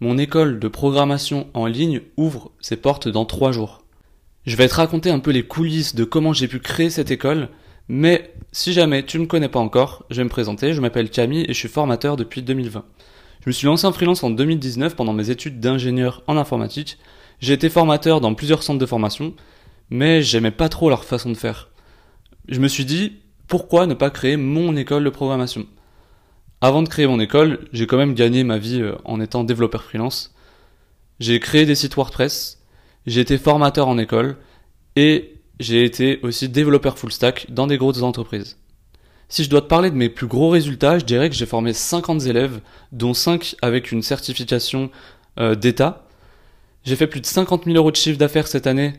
mon école de programmation en ligne ouvre ses portes dans trois jours. Je vais te raconter un peu les coulisses de comment j'ai pu créer cette école, mais si jamais tu ne me connais pas encore, je vais me présenter, je m'appelle Camille et je suis formateur depuis 2020. Je me suis lancé en freelance en 2019 pendant mes études d'ingénieur en informatique. J'ai été formateur dans plusieurs centres de formation, mais j'aimais pas trop leur façon de faire. Je me suis dit, pourquoi ne pas créer mon école de programmation? Avant de créer mon école, j'ai quand même gagné ma vie euh, en étant développeur freelance. J'ai créé des sites WordPress, j'ai été formateur en école et j'ai été aussi développeur full stack dans des grosses entreprises. Si je dois te parler de mes plus gros résultats, je dirais que j'ai formé 50 élèves, dont 5 avec une certification euh, d'État. J'ai fait plus de 50 000 euros de chiffre d'affaires cette année,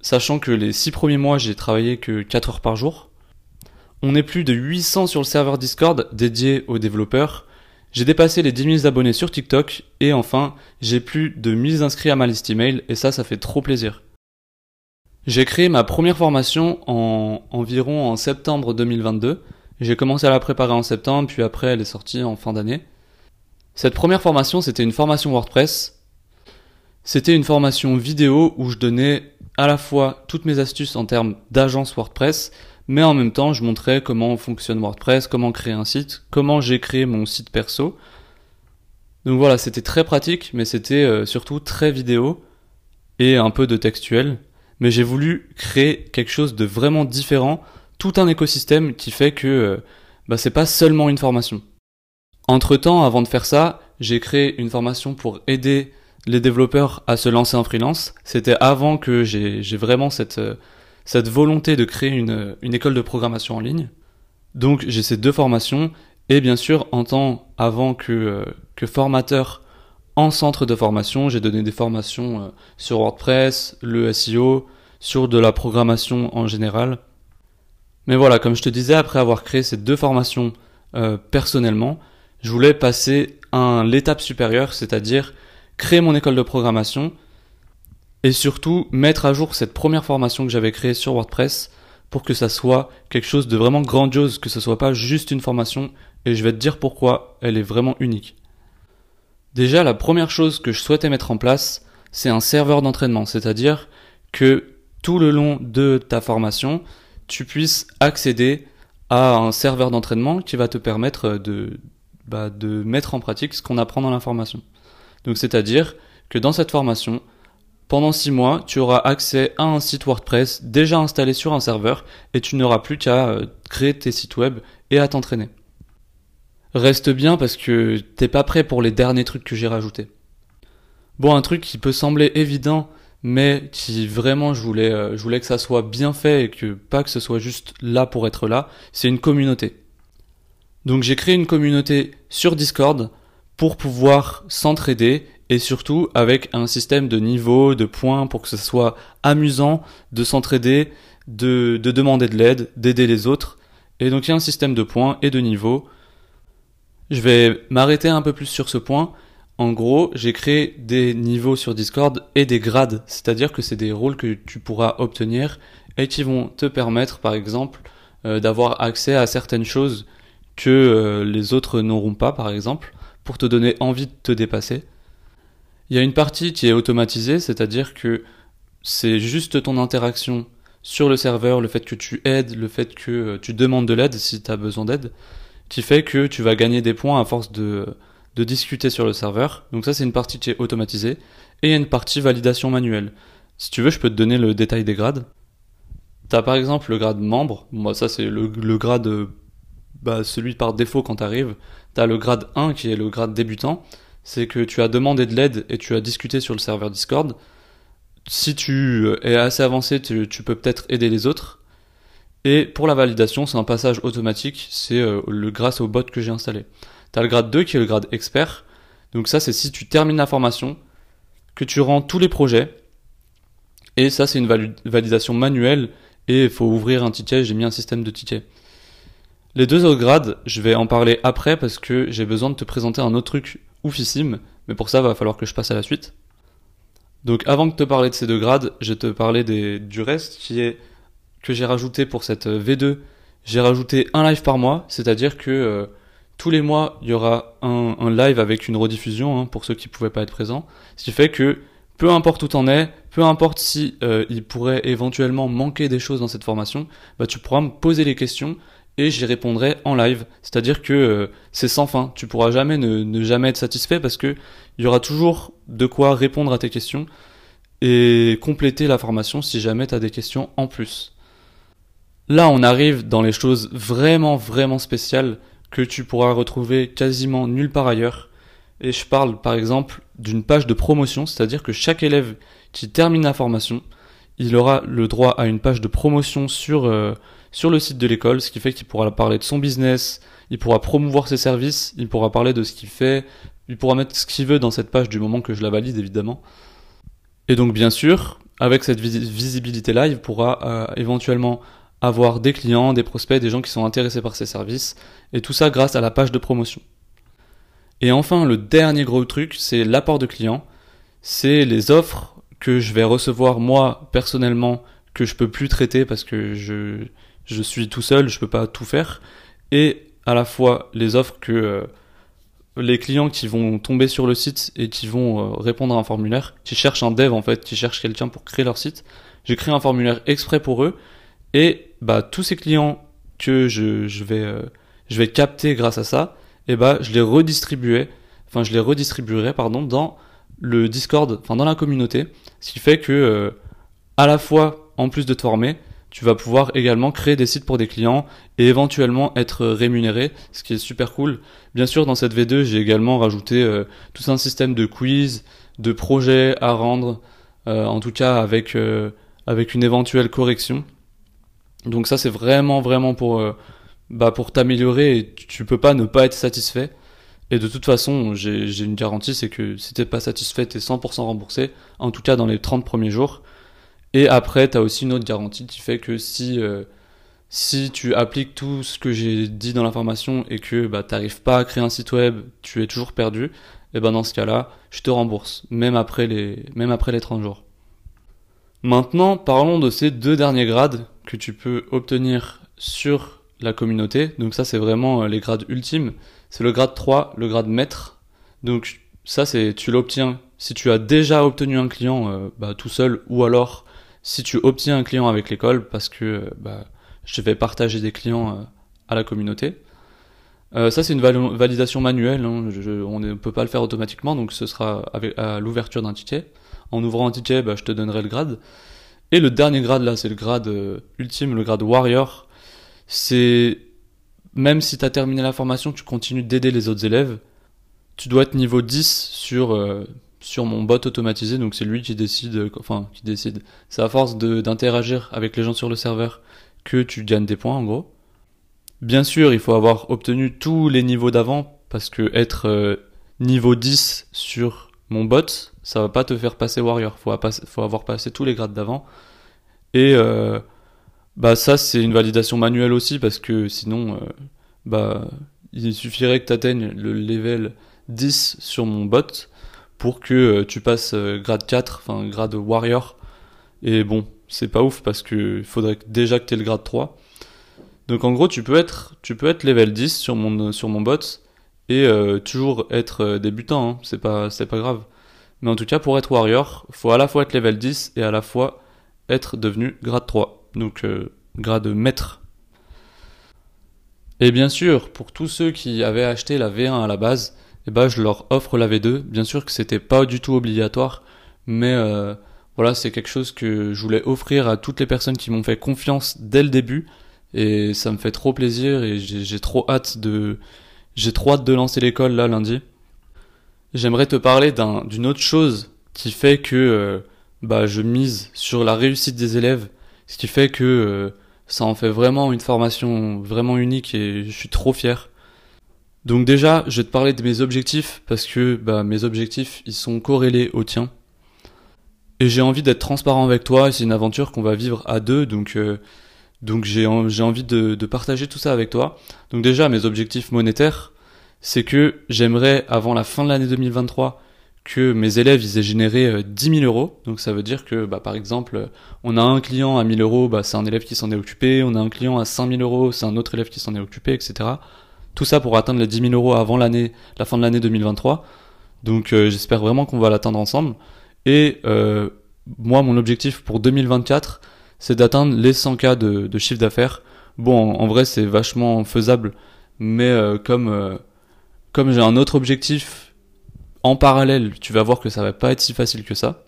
sachant que les 6 premiers mois, j'ai travaillé que 4 heures par jour. On est plus de 800 sur le serveur Discord dédié aux développeurs. J'ai dépassé les 10 000 abonnés sur TikTok et enfin, j'ai plus de 1000 inscrits à ma liste email et ça, ça fait trop plaisir. J'ai créé ma première formation en environ en septembre 2022. J'ai commencé à la préparer en septembre, puis après elle est sortie en fin d'année. Cette première formation, c'était une formation WordPress. C'était une formation vidéo où je donnais à la fois toutes mes astuces en termes d'agence WordPress, mais en même temps, je montrais comment fonctionne WordPress, comment créer un site, comment j'ai créé mon site perso. Donc voilà, c'était très pratique, mais c'était euh, surtout très vidéo et un peu de textuel. Mais j'ai voulu créer quelque chose de vraiment différent, tout un écosystème qui fait que euh, bah, c'est pas seulement une formation. Entre temps, avant de faire ça, j'ai créé une formation pour aider les développeurs à se lancer en freelance. C'était avant que j'ai vraiment cette euh, cette volonté de créer une, école de programmation en ligne. Donc j'ai ces deux formations et bien sûr en tant avant que, euh, que formateur en centre de formation, j'ai donné des formations euh, sur WordPress, le SEO, sur de la programmation en général. Mais voilà, comme je te disais, après avoir créé ces deux formations euh, personnellement, je voulais passer à l'étape supérieure, c'est-à-dire créer mon école de programmation et surtout mettre à jour cette première formation que j'avais créée sur WordPress pour que ça soit quelque chose de vraiment grandiose, que ce soit pas juste une formation et je vais te dire pourquoi elle est vraiment unique. Déjà, la première chose que je souhaitais mettre en place, c'est un serveur d'entraînement, c'est-à-dire que tout le long de ta formation, tu puisses accéder à un serveur d'entraînement qui va te permettre de, bah, de mettre en pratique ce qu'on apprend dans la formation. Donc, c'est-à-dire que dans cette formation, pendant 6 mois, tu auras accès à un site WordPress déjà installé sur un serveur et tu n'auras plus qu'à euh, créer tes sites web et à t'entraîner. Reste bien parce que t'es pas prêt pour les derniers trucs que j'ai rajoutés. Bon, un truc qui peut sembler évident, mais qui vraiment je voulais, euh, je voulais que ça soit bien fait et que pas que ce soit juste là pour être là, c'est une communauté. Donc j'ai créé une communauté sur Discord pour pouvoir s'entraider et surtout avec un système de niveaux, de points pour que ce soit amusant de s'entraider, de, de demander de l'aide, d'aider les autres. Et donc il y a un système de points et de niveaux. Je vais m'arrêter un peu plus sur ce point. En gros, j'ai créé des niveaux sur Discord et des grades, c'est-à-dire que c'est des rôles que tu pourras obtenir et qui vont te permettre, par exemple, euh, d'avoir accès à certaines choses que euh, les autres n'auront pas, par exemple, pour te donner envie de te dépasser. Il y a une partie qui est automatisée, c'est-à-dire que c'est juste ton interaction sur le serveur, le fait que tu aides, le fait que euh, tu demandes de l'aide si tu as besoin d'aide, qui fait que tu vas gagner des points à force de, discuter sur le serveur. Donc ça c'est une partie qui est automatisée. Et il y a une partie validation manuelle. Si tu veux, je peux te donner le détail des grades. Tu as par exemple le grade membre. Moi ça c'est le, le, grade, bah, celui par défaut quand tu arrives. Tu as le grade 1 qui est le grade débutant c'est que tu as demandé de l'aide et tu as discuté sur le serveur Discord. Si tu es assez avancé, tu, peux peut-être aider les autres. Et pour la validation, c'est un passage automatique, c'est euh, grâce au bot que j'ai installé. Tu as le grade 2 qui est le grade expert. Donc ça, c'est si tu termines la formation, que tu rends tous les projets. Et ça, c'est une validation manuelle et il faut ouvrir un ticket. J'ai mis un système de tickets. Les deux autres grades, je vais en parler après parce que j'ai besoin de te présenter un autre truc oufissime. Mais pour ça, va falloir que je passe à la suite. Donc avant de te parler de ces deux grades, je vais te parler du reste qui est que j'ai rajouté pour cette V2. J'ai rajouté un live par mois, c'est-à-dire que euh, tous les mois, il y aura un, live avec une rediffusion hein, pour ceux qui ne pouvaient pas être présents. Ce qui fait que peu importe où t'en es, peu importe si euh, il pourrait éventuellement manquer des choses dans cette formation, bah, tu pourras me poser les questions et j'y répondrai en live. C'est-à-dire que euh, c'est sans fin. Tu pourras jamais ne, jamais être satisfait parce que il y aura toujours de quoi répondre à tes questions et compléter la formation si jamais tu as des questions en plus. Là, on arrive dans les choses vraiment vraiment spéciales que tu pourras retrouver quasiment nulle part ailleurs. Et je parle par exemple d'une page de promotion, c'est-à-dire que chaque élève qui termine la formation, il aura le droit à une page de promotion sur, euh, sur le site de l'école, ce qui fait qu'il pourra parler de son business, il pourra promouvoir ses services, il pourra parler de ce qu'il fait, il pourra mettre ce qu'il veut dans cette page du moment que je la valide évidemment. Et donc bien sûr, avec cette visibilité-là, il pourra euh, éventuellement avoir des clients, des prospects, des gens qui sont intéressés par ces services, et tout ça grâce à la page de promotion. Et enfin, le dernier gros truc, c'est l'apport de clients, c'est les offres que je vais recevoir moi personnellement, que je peux plus traiter parce que je, je suis tout seul, je peux pas tout faire, et à la fois les offres que euh, les clients qui vont tomber sur le site et qui vont euh, répondre à un formulaire, qui cherchent un dev en fait, qui cherchent quelqu'un pour créer leur site, j'ai créé un formulaire exprès pour eux, et bah tous ces clients que je, je vais euh, je vais capter grâce à ça, et bah je les redistribuerai, enfin je les redistribuerai pardon dans le Discord, enfin dans la communauté, ce qui fait que à la fois en plus de te former, tu vas pouvoir également créer des sites pour des clients et éventuellement être rémunéré, ce qui est super cool. Bien sûr, dans cette V2, j'ai également rajouté euh, tout un système de quiz, de projets à rendre, en tout cas avec avec une éventuelle correction. Donc ça c'est vraiment vraiment pour euh, bah pour t'améliorer et tu peux pas ne pas être satisfait. Et de toute façon, j'ai une garantie, c'est que si t'es pas satisfait, t'es 100% remboursé, en tout cas dans les 30 premiers jours. Et après, t'as aussi une autre garantie qui fait que si euh, si tu appliques tout ce que j'ai dit dans la formation et que bah t'arrives pas à créer un site web, tu es toujours perdu, et ben dans ce cas-là, je te rembourse, même après les même après les 30 jours. Maintenant, parlons de ces deux derniers grades que tu peux obtenir sur la communauté. Donc ça, c'est vraiment euh, les grades ultimes. C'est le grade 3, le grade maître. Donc ça, c'est tu l'obtiens si tu as déjà obtenu un client euh, bah, tout seul ou alors si tu obtiens un client avec l'école parce que euh, bah, je vais partager des clients à la communauté. ça, c'est une validation manuelle. Hein. on ne peut pas le faire automatiquement, donc ce sera à l'ouverture d'un ticket. En ouvrant un ticket, bah, je te donnerai le grade. Et le dernier grade là, c'est le grade euh, ultime, le grade warrior. C'est même si tu as terminé la formation, tu continues d'aider les autres élèves. Tu dois être niveau 10 sur euh, sur mon bot automatisé, donc c'est lui qui décide, euh, enfin qui décide. C'est à force d'interagir avec les gens sur le serveur que tu gagnes des points en gros. Bien sûr, il faut avoir obtenu tous les niveaux d'avant parce que être niveau 10 sur mon bot, ça va pas te faire passer warrior. Faut, faut avoir passé tous les grades d'avant. Et euh, bah ça c'est une validation manuelle aussi parce que sinon euh, bah il suffirait que tu atteignes le level 10 sur mon bot pour que euh, tu passes grade 4, enfin grade warrior. Et bon, c'est pas ouf parce que faudrait déjà que tu aies le grade 3. Donc en gros, tu peux être tu peux être level 10 sur mon sur mon bot et toujours être débutant, hein. c'est pas grave. Mais en tout cas, pour être warrior, faut à la fois être level 10 et à la fois être devenu grade 3. Donc euh, grade maître. Et bien sûr, pour tous ceux qui avaient acheté la V1 à la base, eh ben, je leur offre la V2. Bien sûr que c'était pas du tout obligatoire, mais euh, voilà, c'est quelque chose que je voulais offrir à toutes les personnes qui m'ont fait confiance dès le début. Et ça me fait trop plaisir et j'ai trop hâte de, j'ai trop hâte de lancer l'école là lundi j'aimerais te parler d'une autre chose qui fait que euh, bah, je mise sur la réussite des élèves, ce qui fait que euh, Ça en fait vraiment une formation vraiment unique et je suis trop fier. Donc déjà, je vais te parler de mes objectifs parce que bah, mes objectifs, ils sont corrélés aux tiens. Et j'ai envie d'être transparent avec toi, c'est une aventure qu'on va vivre à deux, donc euh, donc j'ai envie de, partager tout ça avec toi. Donc déjà, mes objectifs monétaires, c'est que j'aimerais, avant la fin de l'année 2023, que mes élèves ils aient généré 10 euh, 000 euros. Donc ça veut dire que, bah, par exemple, on a un client à 1000 euros, bah, c'est un élève qui s'en est occupé. On a un client à 5000 euros, c'est un autre élève qui s'en est occupé, etc. Tout ça pour atteindre les 10 000 euros avant l'année, la fin de l'année 2023. Donc euh, j'espère vraiment qu'on va l'atteindre ensemble. Et euh, moi, mon objectif pour 2024, c'est d'atteindre les 100K de, de chiffre d'affaires. Bon, en, vrai, c'est vachement faisable, mais euh, comme comme j'ai un autre objectif en parallèle, tu vas voir que ça va pas être si facile que ça.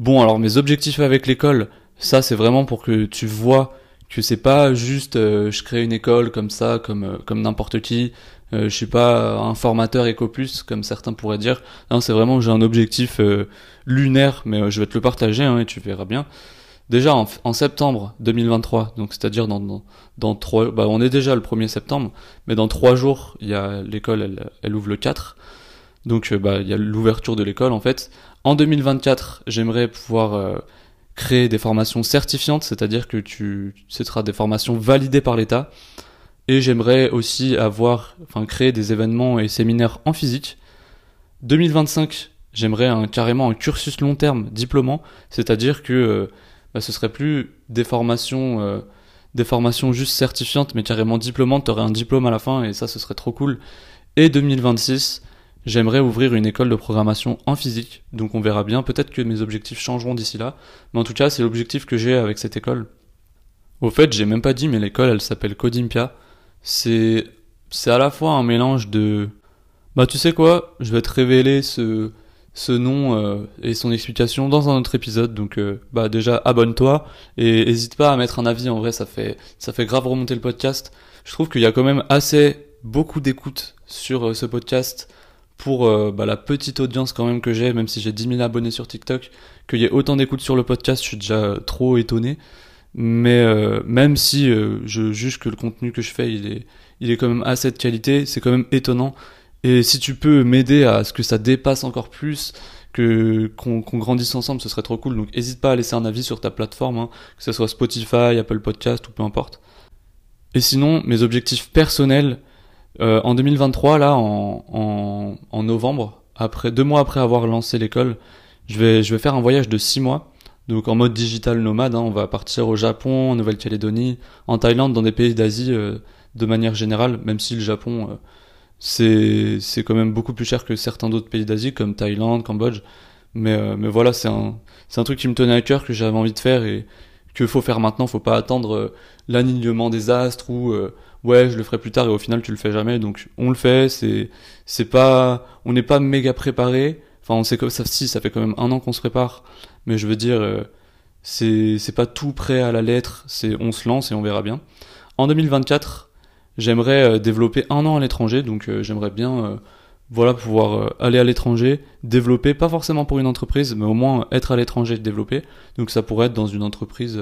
Bon, alors mes objectifs avec l'école, ça c'est vraiment pour que tu vois que c'est pas juste euh, je crée une école comme ça, comme comme n'importe qui. je suis pas un formateur EcoPlus comme certains pourraient dire. Non, c'est vraiment j'ai un objectif lunaire, mais je vais te le partager hein, et tu verras bien. Déjà en, septembre 2023, donc c'est-à-dire dans, dans, trois, bah on est déjà le 1er septembre, mais dans trois jours, il y a l'école, elle, ouvre le 4, donc euh, bah il y a l'ouverture de l'école en fait. En 2024, j'aimerais pouvoir euh, créer des formations certifiantes, c'est-à-dire que tu, ce sera des formations validées par l'État, et j'aimerais aussi avoir, enfin créer des événements et séminaires en physique. 2025, j'aimerais un, carrément un cursus long terme diplômant, c'est-à-dire que euh, bah, ce serait plus des formations, euh, des formations juste certifiantes, mais carrément diplômantes. T'aurais un diplôme à la fin et ça, ce serait trop cool. Et 2026, j'aimerais ouvrir une école de programmation en physique. Donc on verra bien. Peut-être que mes objectifs changeront d'ici là. Mais en tout cas, c'est l'objectif que j'ai avec cette école. Au fait, j'ai même pas dit, mais l'école, elle s'appelle Codimpia. C'est, c'est à la fois un mélange de, bah tu sais quoi, je vais te révéler ce, ce nom euh, et son explication dans un autre épisode. Donc euh, bah déjà abonne-toi et n'hésite pas à mettre un avis. En vrai, ça fait ça fait grave remonter le podcast. Je trouve qu'il y a quand même assez beaucoup d'écoute sur euh, ce podcast pour bah, la petite audience quand même que j'ai, même si j'ai 10 000 abonnés sur TikTok, qu'il y ait autant d'écoute sur le podcast, je suis déjà trop étonné. Mais même si je juge que le contenu que je fais, il est, il est quand même assez de qualité, c'est quand même étonnant et si tu peux m'aider à ce que ça dépasse encore plus, que qu'on grandisse ensemble, ce serait trop cool. Donc n'hésite pas à laisser un avis sur ta plateforme, hein, que ce soit Spotify, Apple Podcast ou peu importe. Et sinon, mes objectifs personnels euh, en 2023, là, en, en, en, novembre, après deux mois après avoir lancé l'école, je vais je vais faire un voyage de six mois. Donc en mode digital nomade, hein, on va partir au Japon, en Nouvelle-Calédonie, en Thaïlande, dans des pays d'Asie euh, de manière générale, même si le Japon euh, c'est c'est quand même beaucoup plus cher que certains d'autres pays d'Asie comme Thaïlande, Cambodge. Mais euh, mais voilà, c'est un c'est un truc qui me tenait à cœur que j'avais envie de faire et qu'il faut faire maintenant. Faut pas attendre euh, l'alignement des astres ou euh, ouais je le ferai plus tard et au final tu le fais jamais. Donc on le fait. C'est c'est pas on n'est pas méga préparé. Enfin on sait que ça si ça fait quand même un an qu'on se prépare. Mais je veux dire c'est c'est pas tout prêt à la lettre. C'est on se lance et on verra bien. En 2024 J'aimerais euh, développer un an à l'étranger, donc euh, j'aimerais bien euh, voilà pouvoir aller à l'étranger, développer, pas forcément pour une entreprise, mais au moins être à l'étranger, développer. Donc ça pourrait être dans une entreprise.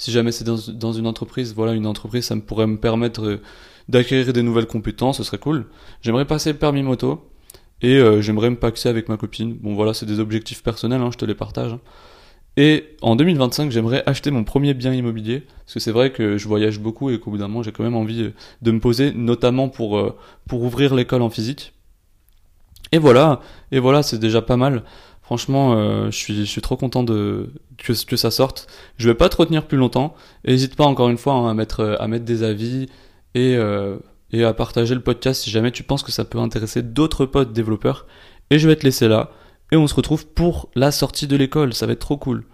Si jamais c'est dans, une entreprise, voilà, une entreprise, ça me pourrait me permettre d'acquérir des nouvelles compétences, ce serait cool. J'aimerais passer le permis moto et j'aimerais me paxer avec ma copine. Bon voilà, c'est des objectifs personnels, hein, je te les partage. Et en 2025, j'aimerais acheter mon premier bien immobilier, parce que c'est vrai que je voyage beaucoup et qu'au bout d'un moment, j'ai quand même envie de me poser, notamment pour, euh, pour ouvrir l'école en physique. Et voilà, et voilà, c'est déjà pas mal. Franchement, euh, je, suis, trop content de que, ça sorte. Je vais pas te retenir plus longtemps. N'hésite pas encore une fois hein, à mettre des avis euh, et à partager le podcast si jamais tu penses que ça peut intéresser d'autres potes développeurs. Et je vais te laisser là et on se retrouve pour la sortie de l'école, ça va être trop cool.